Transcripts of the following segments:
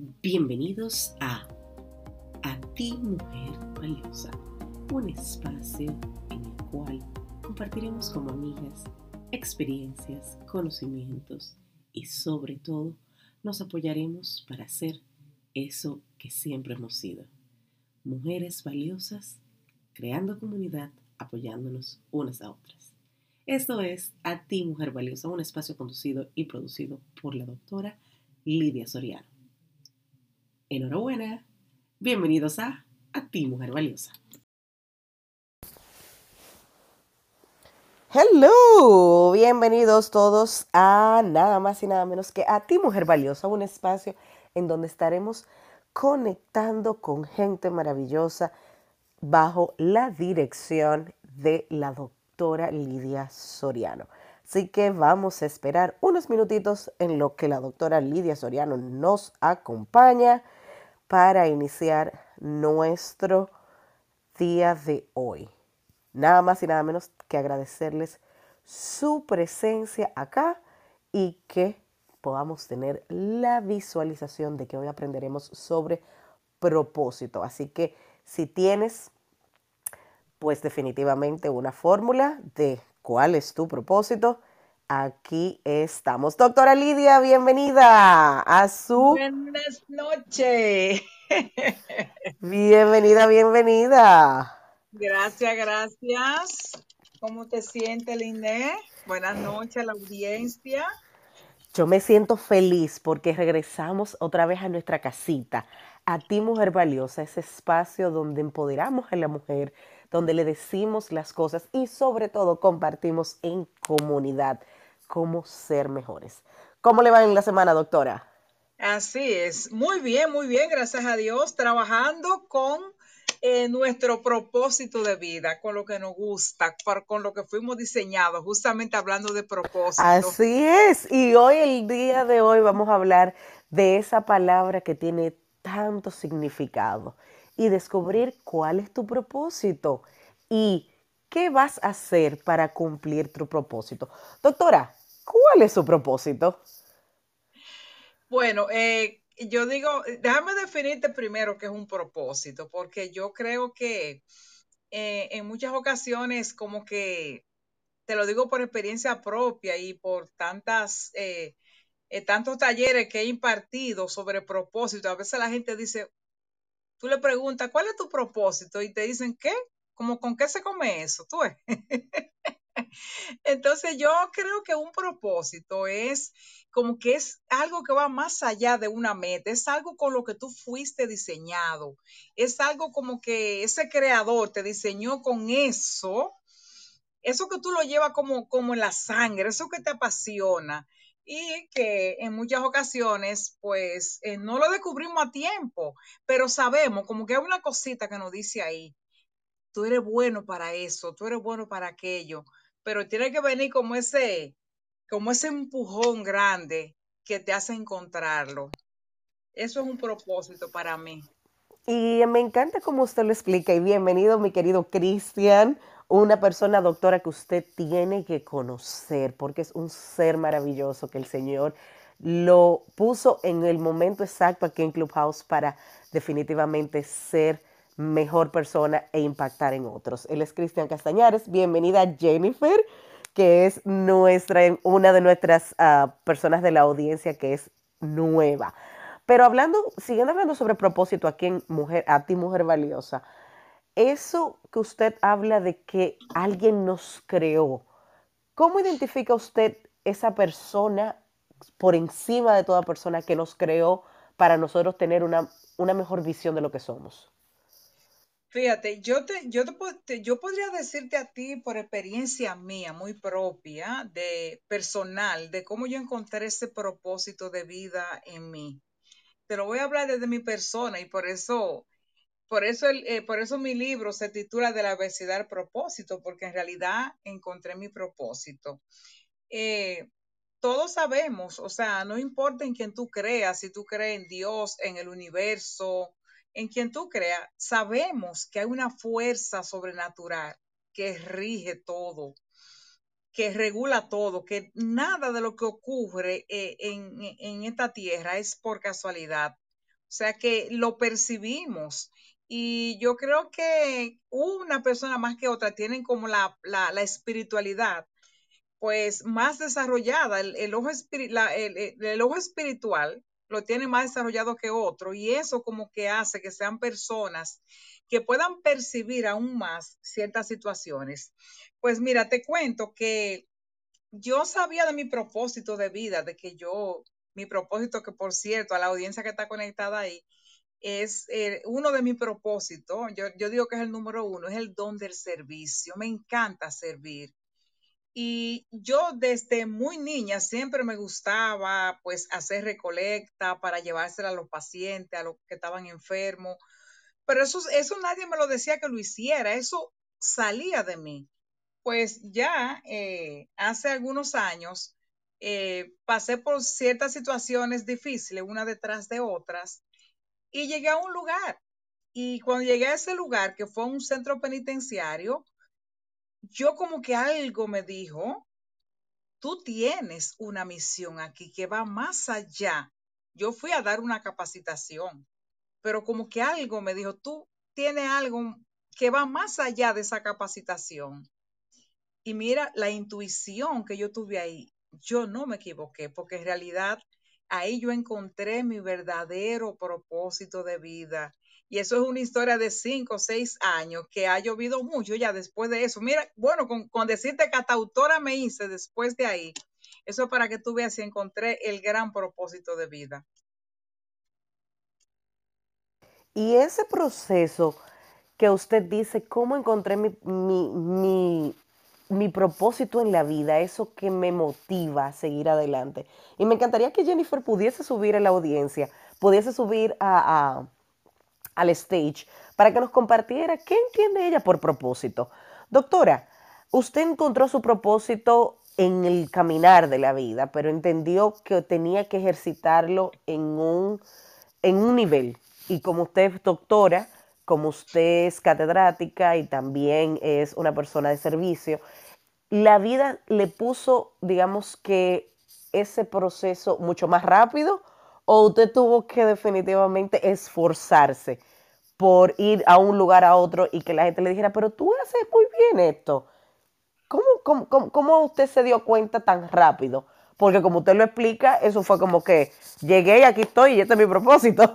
Bienvenidos a A ti Mujer Valiosa, un espacio en el cual compartiremos como amigas experiencias, conocimientos y sobre todo nos apoyaremos para ser eso que siempre hemos sido. Mujeres valiosas, creando comunidad, apoyándonos unas a otras. Esto es A ti Mujer Valiosa, un espacio conducido y producido por la doctora Lidia Soriano. Enhorabuena, bienvenidos a A ti Mujer Valiosa. Hello, bienvenidos todos a nada más y nada menos que a ti Mujer Valiosa, un espacio en donde estaremos conectando con gente maravillosa bajo la dirección de la doctora Lidia Soriano. Así que vamos a esperar unos minutitos en lo que la doctora Lidia Soriano nos acompaña para iniciar nuestro día de hoy nada más y nada menos que agradecerles su presencia acá y que podamos tener la visualización de que hoy aprenderemos sobre propósito. Así que si tienes, pues definitivamente una fórmula de cuál es tu propósito, aquí estamos. Doctora Lidia, bienvenida a su... Buenas noches. bienvenida, bienvenida. Gracias, gracias. ¿Cómo te sientes, Liné? Buenas noches a la audiencia. Yo me siento feliz porque regresamos otra vez a nuestra casita, a ti mujer valiosa, ese espacio donde empoderamos a la mujer, donde le decimos las cosas y sobre todo compartimos en comunidad cómo ser mejores. ¿Cómo le va en la semana, doctora? Así es, muy bien, muy bien, gracias a Dios, trabajando con eh, nuestro propósito de vida, con lo que nos gusta, con lo que fuimos diseñados, justamente hablando de propósito. Así es. Y hoy, el día de hoy, vamos a hablar de esa palabra que tiene tanto significado y descubrir cuál es tu propósito y qué vas a hacer para cumplir tu propósito. Doctora, ¿cuál es su propósito? Bueno, eh, yo digo, déjame definirte primero qué es un propósito, porque yo creo que eh, en muchas ocasiones como que, te lo digo por experiencia propia y por tantas, eh, eh, tantos talleres que he impartido sobre propósito, a veces la gente dice, tú le preguntas, ¿cuál es tu propósito? Y te dicen, ¿qué? ¿Cómo con qué se come eso? ¿Tú Entonces yo creo que un propósito es como que es algo que va más allá de una meta, es algo con lo que tú fuiste diseñado, es algo como que ese creador te diseñó con eso, eso que tú lo llevas como, como en la sangre, eso que te apasiona y que en muchas ocasiones pues eh, no lo descubrimos a tiempo, pero sabemos como que hay una cosita que nos dice ahí, tú eres bueno para eso, tú eres bueno para aquello pero tiene que venir como ese, como ese empujón grande que te hace encontrarlo. Eso es un propósito para mí. Y me encanta cómo usted lo explica. Y bienvenido, mi querido Cristian, una persona doctora que usted tiene que conocer, porque es un ser maravilloso que el Señor lo puso en el momento exacto aquí en Clubhouse para definitivamente ser mejor persona e impactar en otros. Él es Cristian Castañares. Bienvenida Jennifer, que es nuestra, una de nuestras ah, personas de la audiencia que es nueva. Pero hablando, siguiendo hablando sobre propósito aquí en Mujer, a ti Mujer Valiosa, eso que usted habla de que alguien nos creó, ¿cómo identifica usted esa persona por encima de toda persona que nos creó para nosotros tener una, una mejor visión de lo que somos? Fíjate, yo te, yo te, yo podría decirte a ti por experiencia mía, muy propia, de personal, de cómo yo encontré ese propósito de vida en mí. Te lo voy a hablar desde mi persona y por eso, por eso, el, eh, por eso mi libro se titula De la adversidad al propósito, porque en realidad encontré mi propósito. Eh, todos sabemos, o sea, no importa en quién tú creas, si tú crees en Dios, en el universo, en quien tú creas, sabemos que hay una fuerza sobrenatural que rige todo, que regula todo, que nada de lo que ocurre eh, en, esta tierra es por casualidad. O sea que lo percibimos. Y yo creo que una persona más que otra tienen como la, la, espiritualidad pues más desarrollada, el, ojo el, ojo espiritual lo tiene más desarrollado que otro y eso como que hace que sean personas que puedan percibir aún más ciertas situaciones. Pues mira, te cuento que yo sabía de mi propósito de vida, de que yo, mi propósito que por cierto, a la audiencia que está conectada ahí, es eh, uno de mis propósitos, yo, yo digo que es el número uno, es el don del servicio. Me encanta servir. Y yo desde muy niña siempre me gustaba pues hacer recolecta para llevársela a los pacientes, a los que estaban enfermos. Pero eso, eso nadie me lo decía que lo hiciera, eso salía de mí. Pues ya eh, hace algunos años eh, pasé por ciertas situaciones difíciles, una detrás de otras, y llegué a un lugar. Y cuando llegué a ese lugar, que fue un centro penitenciario, yo como que algo me dijo, tú tienes una misión aquí que va más allá. Yo fui a dar una capacitación, pero como que algo me dijo, tú tienes algo que va más allá de esa capacitación. Y mira, la intuición que yo tuve ahí, yo no me equivoqué, porque en realidad ahí yo encontré mi verdadero propósito de vida y eso es una historia de cinco o seis años que ha llovido mucho ya después de eso. Mira, bueno, con, decirte que hasta autora me hice después de ahí. Eso es para que tú veas si encontré el gran propósito de vida. Y ese proceso que usted dice, ¿cómo encontré mi, mi, mi, propósito en la vida? Eso que me motiva a seguir adelante. Y me encantaría que Jennifer pudiese subir a la audiencia, pudiese subir a al stage para que nos compartiera qué entiende ella por propósito. Doctora, usted encontró su propósito en el caminar de la vida, pero entendió que tenía que ejercitarlo en un, en un nivel. Y como usted es doctora, como usted es catedrática y también es una persona de servicio, la vida le puso, digamos que, ese proceso mucho más rápido o usted tuvo que definitivamente esforzarse por ir a un lugar a otro y que la gente le dijera, pero tú haces muy bien esto. ¿Cómo, cómo, usted se dio cuenta tan rápido? Porque como usted lo explica, eso fue como que llegué y aquí estoy y este es mi propósito.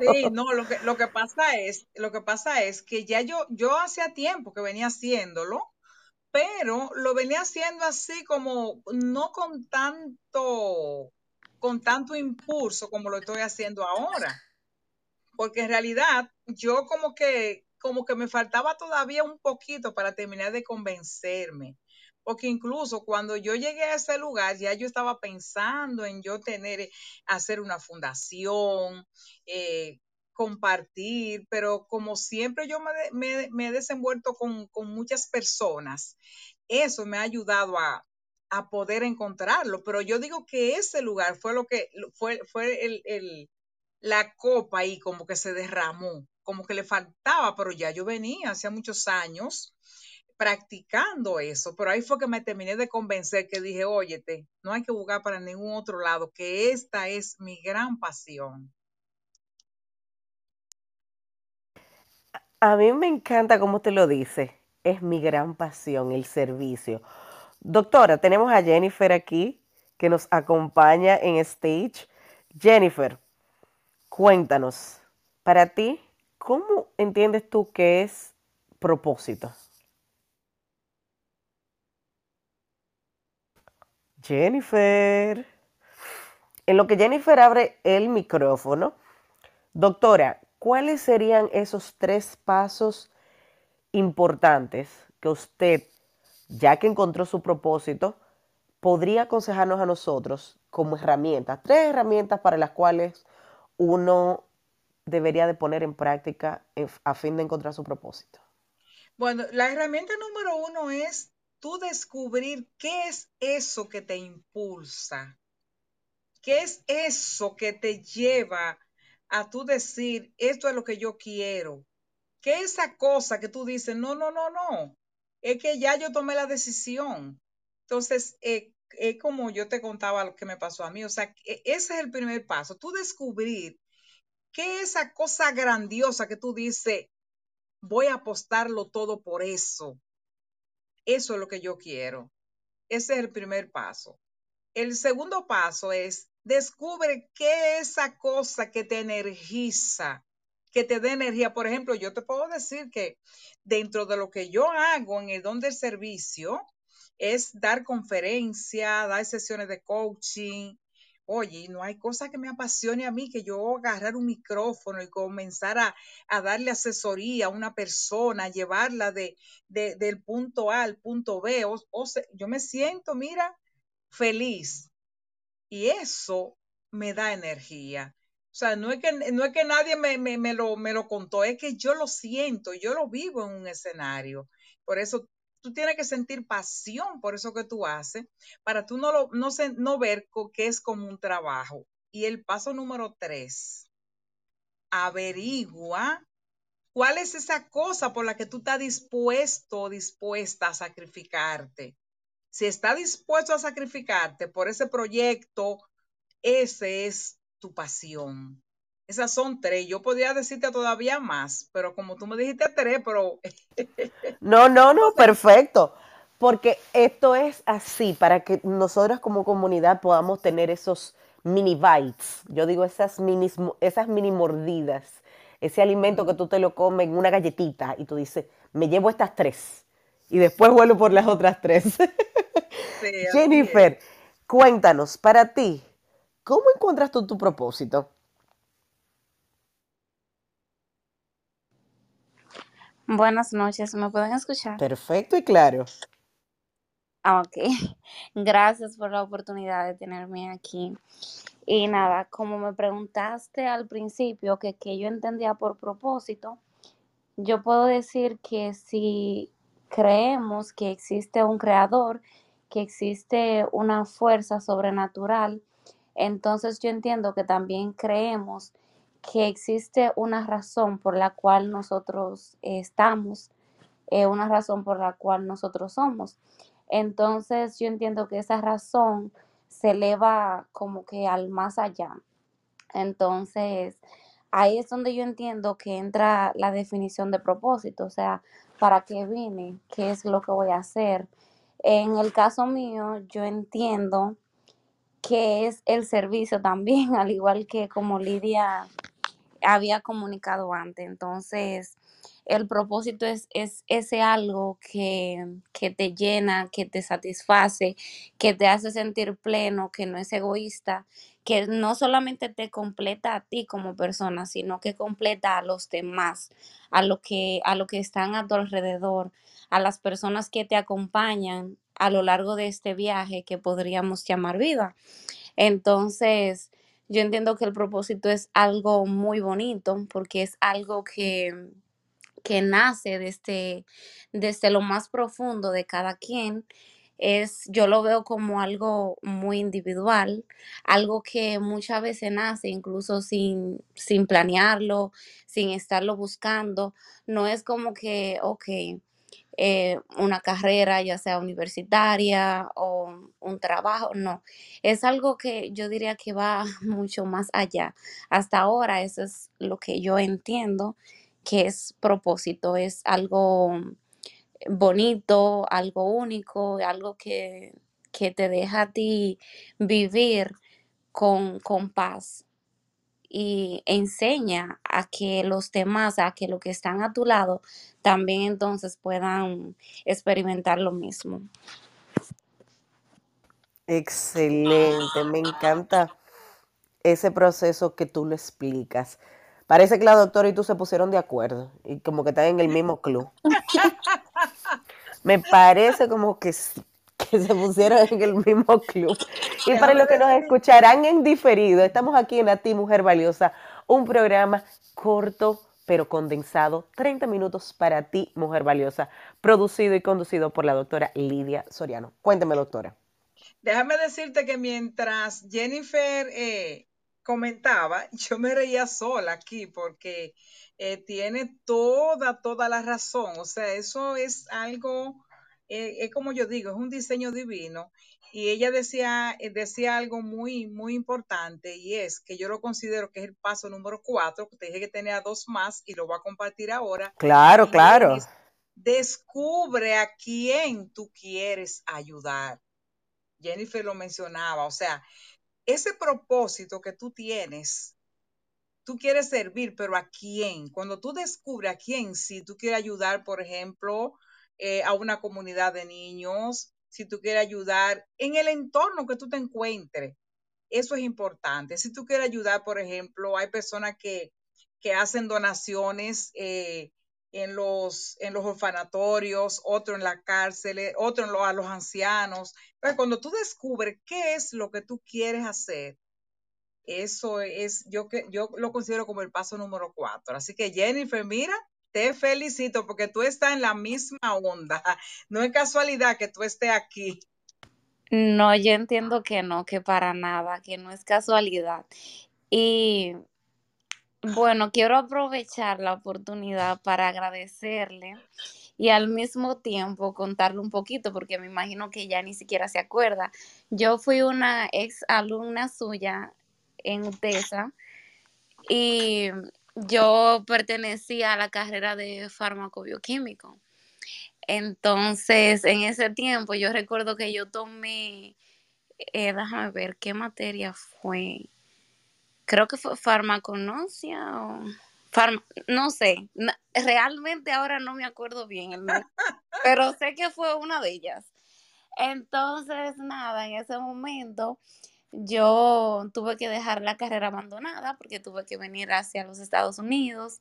Sí, no, lo que, lo que pasa es, lo que pasa es que ya yo, yo hacía tiempo que venía haciéndolo, pero lo venía haciendo así como no con tanto con tanto impulso como lo estoy haciendo ahora. Porque en realidad yo como que, como que me faltaba todavía un poquito para terminar de convencerme. Porque incluso cuando yo llegué a ese lugar, ya yo estaba pensando en yo tener, hacer una fundación, eh, compartir, pero como siempre yo me, me, he desenvuelto con, con, muchas personas, eso me ha ayudado a, a poder encontrarlo. Pero yo digo que ese lugar fue lo que fue, fue el, la copa ahí como que se derramó, como que le faltaba, pero ya yo venía hace muchos años practicando eso, pero ahí fue que me terminé de convencer que dije, óyete, no hay que buscar para ningún otro lado, que esta es mi gran pasión. A mí me encanta cómo te lo dice, es mi gran pasión, el servicio. Doctora, tenemos a Jennifer aquí que nos acompaña en stage. Jennifer, cuéntanos, para ti, ¿cómo entiendes tú que es propósito? Jennifer. En lo que Jennifer abre el micrófono, doctora, ¿cuáles serían esos tres pasos importantes que usted ya que encontró su propósito, podría aconsejarnos a nosotros como herramientas, tres herramientas para las cuales uno debería de poner en práctica a fin de encontrar su propósito? Bueno, la herramienta número uno es tú descubrir qué es eso que te impulsa, qué es eso que te lleva a tú decir, esto es lo que yo quiero, qué es esa cosa que tú dices, no, no, no, no, es que ya yo tomé la decisión. Entonces, eh, es como yo te contaba lo que me pasó a mí. O sea, e, ese es el primer paso, tú descubrir ¿Qué es esa cosa grandiosa que tú dices, voy a apostarlo todo por eso? Eso es lo que yo quiero. Ese es el primer paso. El segundo paso es descubre qué es esa cosa que te energiza, que te dé energía. Por ejemplo, yo te puedo decir que dentro de lo que yo hago en el don del servicio es dar conferencias, dar sesiones de coaching. Oye, no hay cosa que me apasione a mí que yo agarrar un micrófono y comenzar a, darle asesoría a una persona, llevarla de, del punto A al punto B. O, yo me siento, mira, feliz. Y eso me da energía. O sea, no es que, no es que nadie me, me, lo, me lo contó, es que yo lo siento, yo lo vivo en un escenario. Por eso tú tienes que sentir pasión por eso que tú haces, para tú no, lo, no, no ver que es como un trabajo. Y el paso número tres, averigua cuál es esa cosa por la que tú estás dispuesto o dispuesta a sacrificarte. Si está dispuesto a sacrificarte por ese proyecto, ese es tu pasión. Esas son tres. Yo podría decirte todavía más, pero como tú me dijiste tres, pero... no, no, no, perfecto. Porque esto es así, para que nosotros como comunidad podamos tener esos mini bites. Yo digo esas mini, esas mini mordidas. Ese alimento que tú te lo comes en una galletita y tú dices, me llevo estas tres. Y después vuelvo por las otras tres. Jennifer, cuéntanos, para ti, ¿Cómo encuentras tú tu propósito? Buenas noches, ¿me pueden escuchar? Perfecto y claro. Ah, ok, gracias por la oportunidad de tenerme aquí. Y nada, como me preguntaste al principio que, que yo entendía por propósito, yo puedo decir que si creemos que existe un creador, que existe una fuerza sobrenatural, entonces yo entiendo que también creemos que existe una razón por la cual nosotros estamos, eh, una razón por la cual nosotros somos. Entonces yo entiendo que esa razón se eleva como que al más allá. Entonces ahí es donde yo entiendo que entra la definición de propósito, o sea, ¿para qué vine? ¿Qué es lo que voy a hacer? En el caso mío, yo entiendo que es el servicio también, al igual que como Lidia había comunicado antes. Entonces, el propósito es, es ese algo que, que, te llena, que te satisface, que te hace sentir pleno, que no es egoísta, que no solamente te completa a ti como persona, sino que completa a los demás, a lo que, a lo que están a tu alrededor, a las personas que te acompañan a lo largo de este viaje que podríamos llamar vida. Entonces, yo entiendo que el propósito es algo muy bonito porque es algo que, que nace desde, desde lo más profundo de cada quien es, yo lo veo como algo muy individual, algo que muchas veces nace incluso sin, sin planearlo, sin estarlo buscando. No es como que, ok, eh, una carrera, ya sea universitaria o un trabajo, no. Es algo que yo diría que va mucho más allá. Hasta ahora eso es lo que yo entiendo que es propósito, es algo bonito, algo único, algo que, que te deja a ti vivir con, con paz y enseña a que los demás, a que los que están a tu lado, también entonces puedan experimentar lo mismo. Excelente, me encanta ese proceso que tú lo explicas. Parece que la doctora y tú se pusieron de acuerdo y como que están en el mismo club. me parece como que que se pusieron en el mismo club. Y para los que nos escucharán en diferido, estamos aquí en A Ti Mujer Valiosa, un programa corto pero condensado, 30 minutos para ti, mujer valiosa, producido y conducido por la doctora Lidia Soriano. Cuénteme, doctora. Déjame decirte que mientras Jennifer eh, comentaba, yo me reía sola aquí porque eh, tiene toda, toda la razón. O sea, eso es algo eh, es como yo digo, es un diseño divino. y ella decía, eh, decía algo muy, muy importante y es que yo lo considero que es el paso número cuatro, que te dije que tenía dos más y lo voy a compartir ahora. Claro, claro. descubre a quién tú quieres ayudar. Jennifer lo mencionaba, o sea, ese propósito que tú tienes, tú quieres servir, pero ¿a quién? Cuando tú descubres a quién, si tú quieres ayudar, por ejemplo, eh, a una comunidad de niños, si tú quieres ayudar en el entorno que tú te encuentres. Eso es importante. Si tú quieres ayudar, por ejemplo, hay personas que, hacen donaciones eh, en, los, en los orfanatorios, otro en la cárcel, otro en a los ancianos. Pero cuando tú descubres qué es lo que tú quieres hacer, eso es, yo, yo lo considero como el paso número cuatro. Así que Jennifer, mira, te felicito porque tú estás en la misma onda. No es casualidad que tú estés aquí. No, yo entiendo que no, que para nada, que no es casualidad. Y bueno, quiero aprovechar la oportunidad para agradecerle y al mismo tiempo contarle un poquito, porque me imagino que ya ni siquiera se acuerda. Yo fui una ex alumna suya en UTESA y yo pertenecía a la carrera de fármaco bioquímico. Entonces, en ese tiempo yo recuerdo que yo tomé, eh, déjame ver qué materia fue. Creo que fue farmaconosia o no sé, realmente ahora no me acuerdo bien el nombre, pero sé que fue una de ellas. Entonces, nada, en ese momento yo tuve que dejar la carrera abandonada porque tuve que venir hacia los Estados Unidos.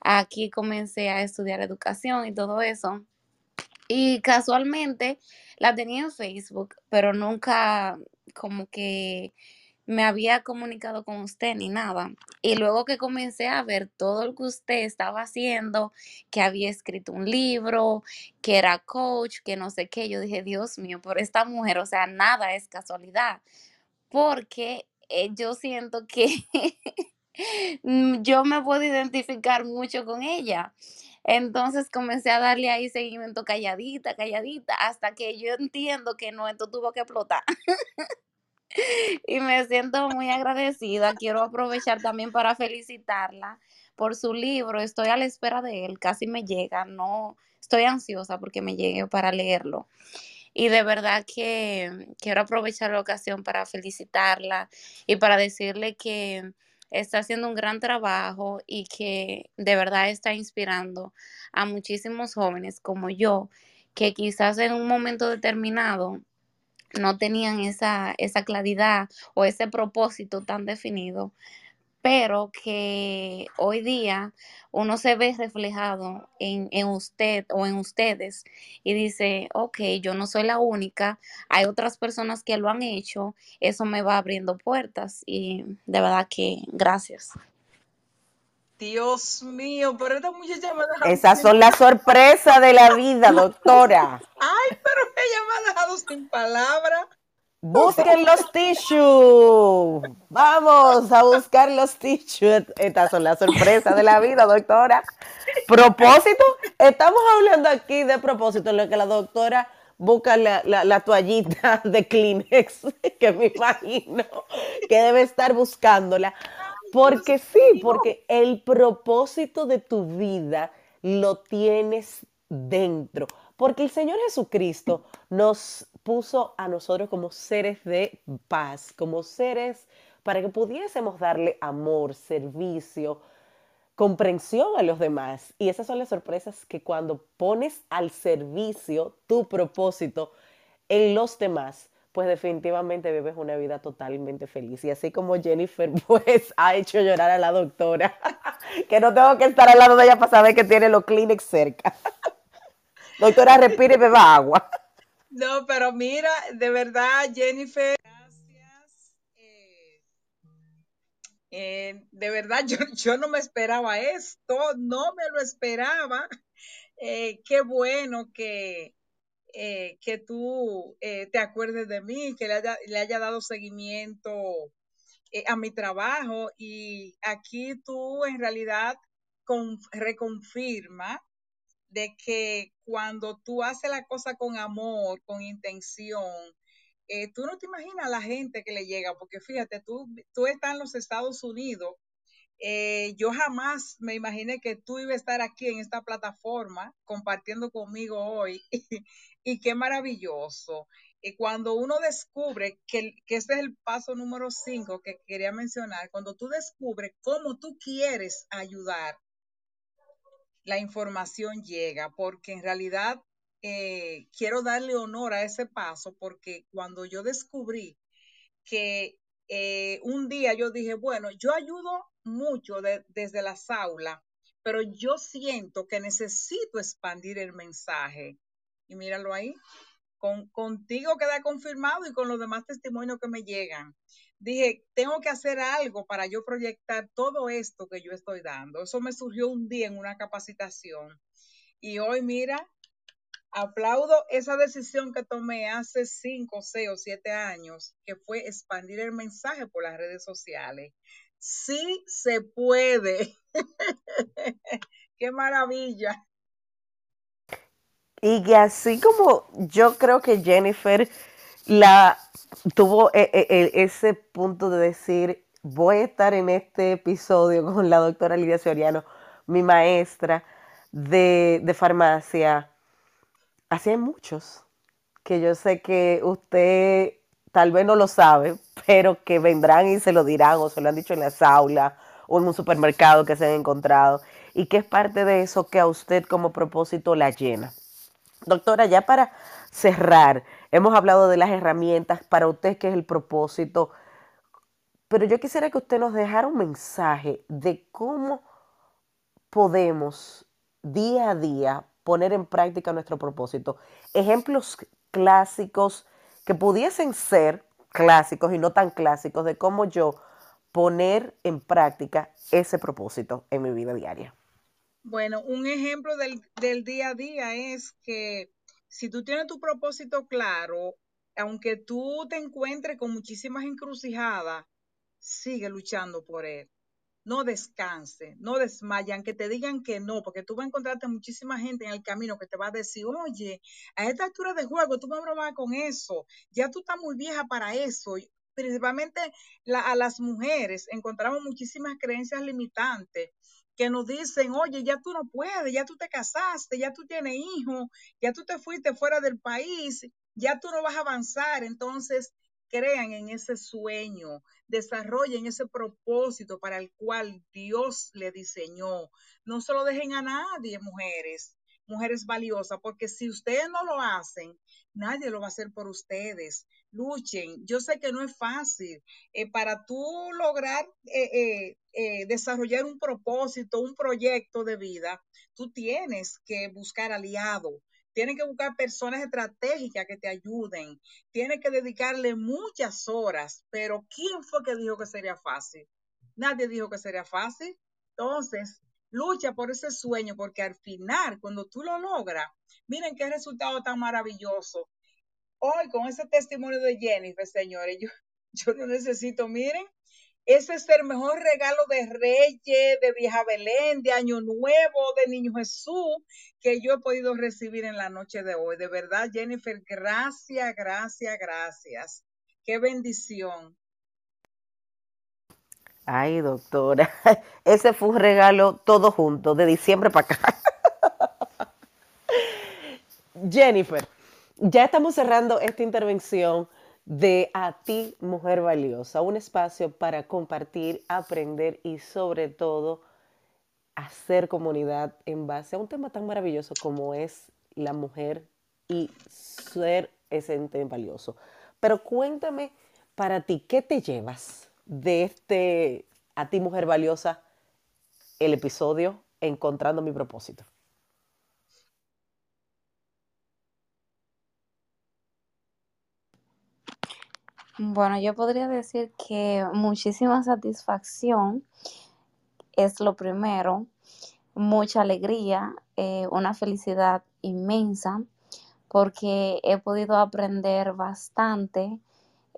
Aquí comencé a estudiar educación y todo eso. Y casualmente la tenía en Facebook, pero nunca como que me había comunicado con usted ni nada. Y luego que comencé a ver todo lo que usted estaba haciendo, que había escrito un libro, que era coach, que no sé qué, yo dije, Dios mío, por esta mujer, o sea, nada es casualidad porque eh, yo siento que mm, yo me puedo identificar mucho con ella. Entonces comencé a darle ahí seguimiento calladita, calladita, hasta que yo entiendo que no, esto tuvo que explotar. y me siento muy agradecida. Quiero aprovechar también para felicitarla por su libro. Estoy a la espera de él, casi me llega, no estoy ansiosa porque me llegue para leerlo. Y de verdad que quiero aprovechar la ocasión para felicitarla y para decirle que está haciendo un gran trabajo y que de verdad está inspirando a muchísimos jóvenes como yo, que quizás en un momento determinado no tenían esa, esa claridad o ese propósito tan definido, pero que hoy día uno se ve reflejado en, usted o en ustedes y dice, ok, yo no soy la única, hay otras personas que lo han hecho, eso me va abriendo puertas y de verdad que gracias. Dios mío, pero esta muchacha me ha dejado Esas son las sorpresas de la vida, doctora. Ay, pero ella me ha dejado sin palabras. Busquen los tissues. Vamos a buscar los tissues. Estas son las sorpresas de la vida, doctora. Propósito. Estamos hablando aquí de propósito, en lo que la doctora busca la, toallita de Kleenex, que me imagino que debe estar buscándola. Porque sí, porque el propósito de tu vida lo tienes dentro. Porque el Señor Jesucristo nos puso a nosotros como seres de paz, como seres para que pudiésemos darle amor, servicio, comprensión a los demás. Y esas son las sorpresas que cuando pones al servicio tu propósito en los demás, pues definitivamente vives una vida totalmente feliz. Y así como Jennifer, pues ha hecho llorar a la doctora, que no tengo que estar al lado de ella para saber que tiene los Kleenex cerca. doctora, respire y beba agua. No, pero mira, de verdad, Jennifer, gracias. Eh, eh, de verdad, yo, yo, no me esperaba esto, no me lo esperaba. Eh, qué bueno que, que tú te acuerdes de mí, que le haya, le haya dado seguimiento a mi trabajo y aquí tú en realidad con, reconfirma de que cuando tú haces la cosa con amor, con intención, eh, tú no te imaginas la gente que le llega, porque fíjate, tú, tú estás en los Estados Unidos, eh, yo jamás me imaginé que tú ibas a estar aquí en esta plataforma compartiendo conmigo hoy y qué maravilloso. Y cuando uno descubre que, que este es el paso número 5 que quería mencionar, cuando tú descubres cómo tú quieres ayudar, la información llega, porque en realidad eh, quiero darle honor a ese paso, porque cuando yo descubrí que eh, un día yo dije, bueno, yo ayudo mucho desde las aulas, pero yo siento que necesito expandir el mensaje. Y míralo ahí, con, contigo queda confirmado y con los demás testimonios que me llegan. Dije, tengo que hacer algo para yo proyectar todo esto que yo estoy dando. Eso me surgió un día en una capacitación. Y hoy, mira, aplaudo esa decisión que tomé hace cinco, seis o siete años, que fue expandir el mensaje por las redes sociales. Sí se puede. Qué maravilla. Y así como yo creo que Jennifer la tuvo e, e, e, ese punto de decir, voy a estar en este episodio con la doctora Lidia Soriano, mi maestra de, de farmacia. Así hay muchos que yo sé que usted tal vez no lo sabe, pero que vendrán y se lo dirán o se lo han dicho en las aulas o en un supermercado que se han encontrado y que es parte de eso que a usted como propósito la llena. Doctora, ya para cerrar, hemos hablado de las herramientas para usted, que es el propósito, pero yo quisiera que usted nos dejara un mensaje de cómo podemos día a día poner en práctica nuestro propósito. Ejemplos clásicos que pudiesen ser clásicos y no tan clásicos de cómo yo poner en práctica ese propósito en mi vida diaria. Bueno, un ejemplo del, del día a día es que si tú tienes tu propósito claro, aunque tú te encuentres con muchísimas encrucijadas, sigue luchando por él. No descanse, no desmayan, que te digan que no, porque tú vas a encontrarte muchísima gente en el camino que te va a decir, oye, a esta altura de juego tú me bromas con eso, ya tú estás muy vieja para eso. Principalmente a las mujeres encontramos muchísimas creencias limitantes que nos dicen, oye, ya tú no puedes, ya tú te casaste, ya tú tienes hijos, ya tú te fuiste fuera del país, ya tú no vas a avanzar. Entonces, crean en ese sueño, desarrollen ese propósito para el cual Dios le diseñó. No se lo dejen a nadie, mujeres, mujeres valiosas, porque si ustedes no lo hacen, nadie lo va a hacer por ustedes. Luchen. Yo sé que no es fácil. Eh, para tú lograr eh, eh, desarrollar un propósito, un proyecto de vida, tú tienes que buscar aliados. Tienes que buscar personas estratégicas que te ayuden. Tienes que dedicarle muchas horas. Pero ¿quién fue que dijo que sería fácil? Nadie dijo que sería fácil. Entonces, lucha por ese sueño, porque al final, cuando tú lo logras, miren qué resultado tan maravilloso. Hoy, con ese testimonio de Jennifer, señores, yo, yo no necesito, miren, ese es el mejor regalo de Reyes, de Vieja Belén, de Año Nuevo, de Niño Jesús, que yo he podido recibir en la noche de hoy. De verdad, Jennifer, gracias, gracias, gracias. Qué bendición. Ay, doctora, ese fue un regalo todo junto, de diciembre para acá. Jennifer, ya estamos cerrando esta intervención de A ti, mujer valiosa, un espacio para compartir, aprender y sobre todo hacer comunidad en base a un tema tan maravilloso como es la mujer y ser ese valioso. Pero cuéntame para ti, ¿qué te llevas? De este A ti mujer valiosa, el episodio Encontrando mi propósito. Bueno, yo podría decir que muchísima satisfacción es lo primero, mucha alegría, eh, una felicidad inmensa, porque he podido aprender bastante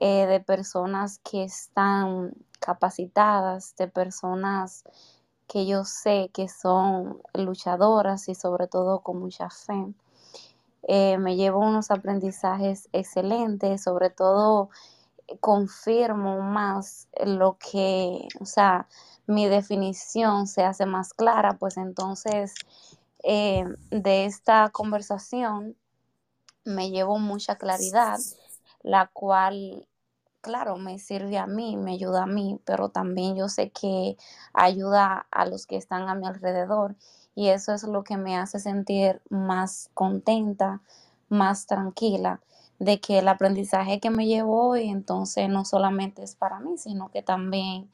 eh, de personas que están capacitadas, de personas que yo sé que son luchadoras y sobre todo con mucha fe. eh, me llevo unos aprendizajes excelentes, sobre todo confirmo más lo que, o sea, mi definición se hace más clara, pues entonces eh, de esta conversación me llevo mucha claridad, la cual, claro, me sirve a mí, me ayuda a mí, pero también yo sé que ayuda a los que están a mi alrededor y eso es lo que me hace sentir más contenta, más tranquila de que el aprendizaje que me llevo hoy entonces no solamente es para mí, sino que también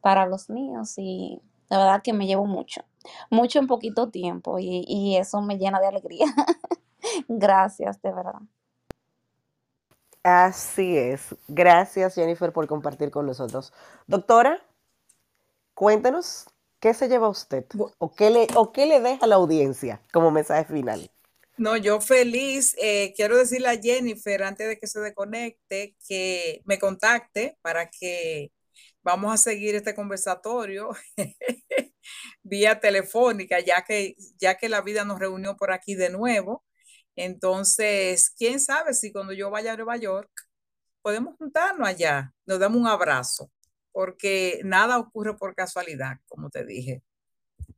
para los míos y la verdad que me llevo mucho, mucho en poquito tiempo y, y eso me llena de alegría. Gracias, de verdad. Así es. Gracias, Jennifer, por compartir con nosotros. Doctora, cuéntenos qué se lleva usted o qué le, o qué le deja a la audiencia como mensaje final. No, yo feliz. Eh, quiero decirle a Jennifer, antes de que se desconecte, que me contacte para que vamos a seguir este conversatorio vía telefónica, ya que, ya que la vida nos reunió por aquí de nuevo. Entonces, quién sabe si cuando yo vaya a Nueva York, podemos juntarnos allá, nos damos un abrazo, porque nada ocurre por casualidad, como te dije.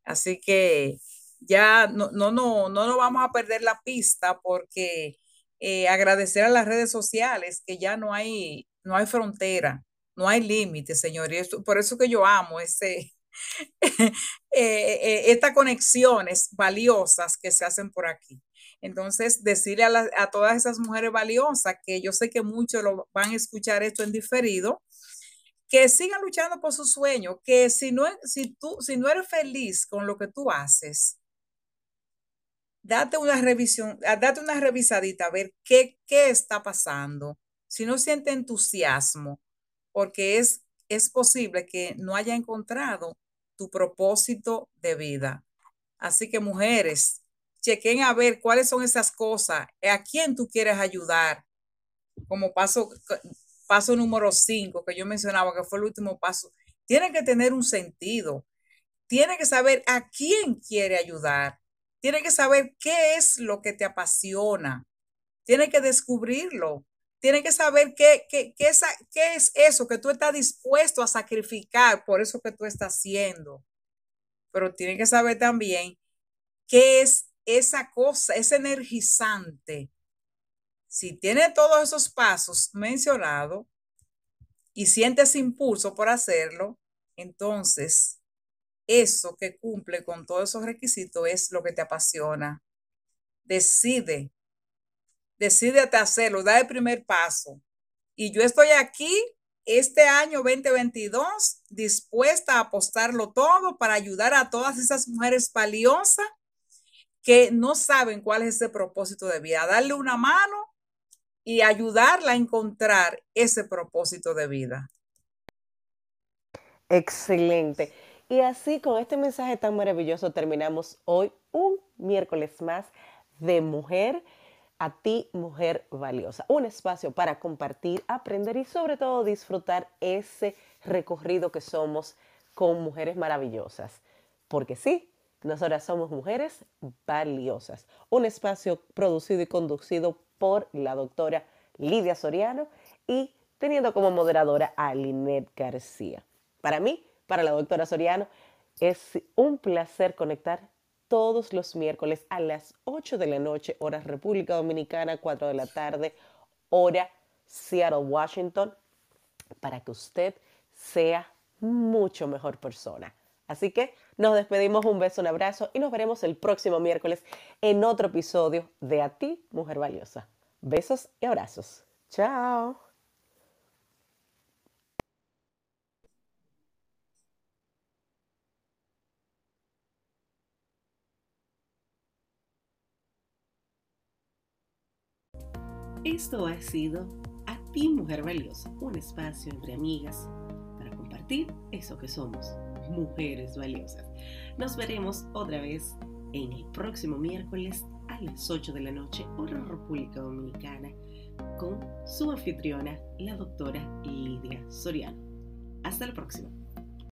Así que ya no, no, no, no nos vamos a perder la pista porque eh, agradecer a las redes sociales que ya no hay, no hay frontera, no hay límite, señores. Por eso que yo amo ese, eh, eh, estas conexiones valiosas que se hacen por aquí. Entonces, decirle a, a, todas esas mujeres valiosas, que yo sé que muchos lo van a escuchar esto en diferido, que sigan luchando por su sueño, que si no, si, tú, si no eres feliz con lo que tú haces, date una revisión, date una revisadita a ver qué, qué está pasando. Si no siente entusiasmo, porque es, es posible que no haya encontrado tu propósito de vida. Así que mujeres, chequen a ver cuáles son esas cosas, a quién tú quieres ayudar. Como paso, paso número cinco que yo mencionaba, que fue el último paso, tiene que tener un sentido. Tiene que saber a quién quiere ayudar. Tiene que saber qué es lo que te apasiona. Tiene que descubrirlo. Tiene que saber qué, qué, qué, es, qué es eso que tú estás dispuesto a sacrificar por eso que tú estás haciendo. Pero tiene que saber también qué es esa cosa, ese energizante. Si tiene todos esos pasos mencionados y sientes impulso por hacerlo, entonces eso que cumple con todos esos requisitos es lo que te apasiona. Decide, decídete hacerlo, da el primer paso. Y yo estoy aquí este año 2022 dispuesta a apostarlo todo para ayudar a todas esas mujeres valiosas que no saben cuál es ese propósito de vida, darle una mano y ayudarla a encontrar ese propósito de vida. Excelente. Y así con este mensaje tan maravilloso terminamos hoy un miércoles más de mujer a ti, mujer valiosa. Un espacio para compartir, aprender y sobre todo disfrutar ese recorrido que somos con mujeres maravillosas. Porque sí, nosotras somos mujeres valiosas. Un espacio producido y conducido por la doctora Lidia Soriano y teniendo como moderadora a Linet García. Para mí, para la doctora Soriano, es un placer conectar todos los miércoles a las 8 de la noche, hora República Dominicana, 4 de la tarde, hora Seattle, Washington, para que usted sea mucho mejor persona. Así que nos despedimos, un beso, un abrazo y nos veremos el próximo miércoles en otro episodio de A ti, Mujer Valiosa. Besos y abrazos. Chao. Esto ha sido A ti, Mujer Valiosa, un espacio entre amigas para compartir eso que somos mujeres valiosas. Nos veremos otra vez en el próximo miércoles a las 8 de la noche, hora República Dominicana, con su anfitriona, la doctora Lidia Soriano. Hasta la próxima.